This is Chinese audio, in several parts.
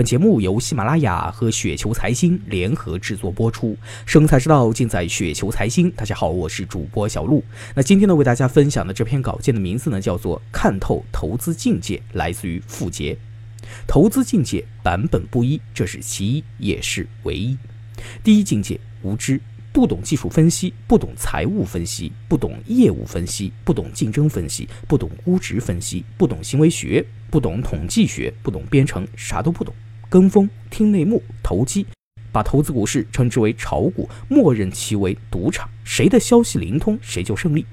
本节目由喜马拉雅和雪球财经联合制作播出，生财之道尽在雪球财经。大家好，我是主播小璐。那今天呢，为大家分享的这篇稿件的名字呢，叫做《看透投资境界》，来自于傅杰。投资境界版本不一，这是其一，也是唯一。第一境界，无知。不懂技术分析，不懂财务分析，不懂业务分析，不懂竞争分析，不懂估值分析，不懂行为学，不懂统计学，不懂编程，啥都不懂，跟风听内幕，投机，把投资股市称之为炒股，默认其为赌场，谁的消息灵通，谁就胜利。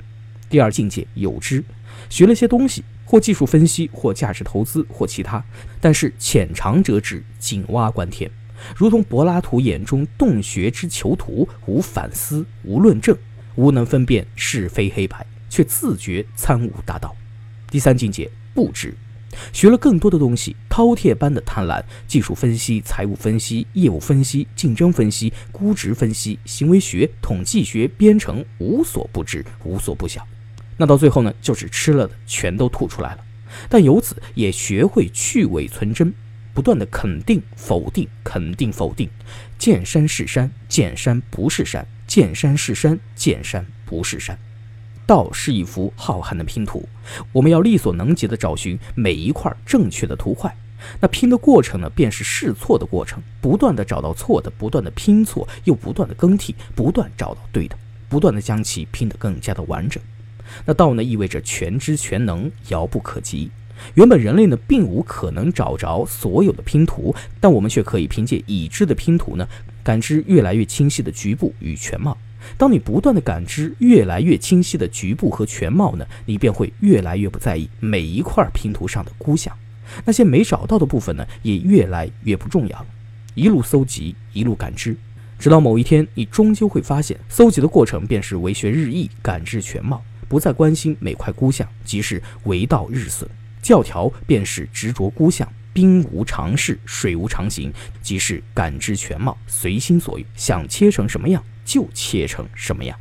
第二境界有知，学了些东西，或技术分析，或价值投资，或其他，但是浅尝辄止，井蛙观天。如同柏拉图眼中洞穴之囚徒，无反思，无论证，无能分辨是非黑白，却自觉参悟大道。第三境界不知，学了更多的东西，饕餮般的贪婪，技术分析、财务分析、业务分析、竞争分析、估值分析、行为学、统计学、编程，无所不知，无所不晓。那到最后呢，就是吃了的全都吐出来了。但由此也学会去伪存真。不断的肯定、否定、肯定、否定，见山是山，见山不是山；见山是山，见山不是山。道是一幅浩瀚的拼图，我们要力所能及地找寻每一块正确的图块。那拼的过程呢，便是试错的过程，不断地找到错的，不断地拼错，又不断地更替，不断找到对的，不断地将其拼得更加的完整。那道呢，意味着全知全能，遥不可及。原本人类呢，并无可能找着所有的拼图，但我们却可以凭借已知的拼图呢，感知越来越清晰的局部与全貌。当你不断的感知越来越清晰的局部和全貌呢，你便会越来越不在意每一块拼图上的孤项，那些没找到的部分呢，也越来越不重要了。一路搜集，一路感知，直到某一天，你终究会发现，搜集的过程便是为学日益，感知全貌，不再关心每块孤像，即是为道日损。教条便是执着孤像，兵无常势，水无常形，即是感知全貌，随心所欲，想切成什么样就切成什么样。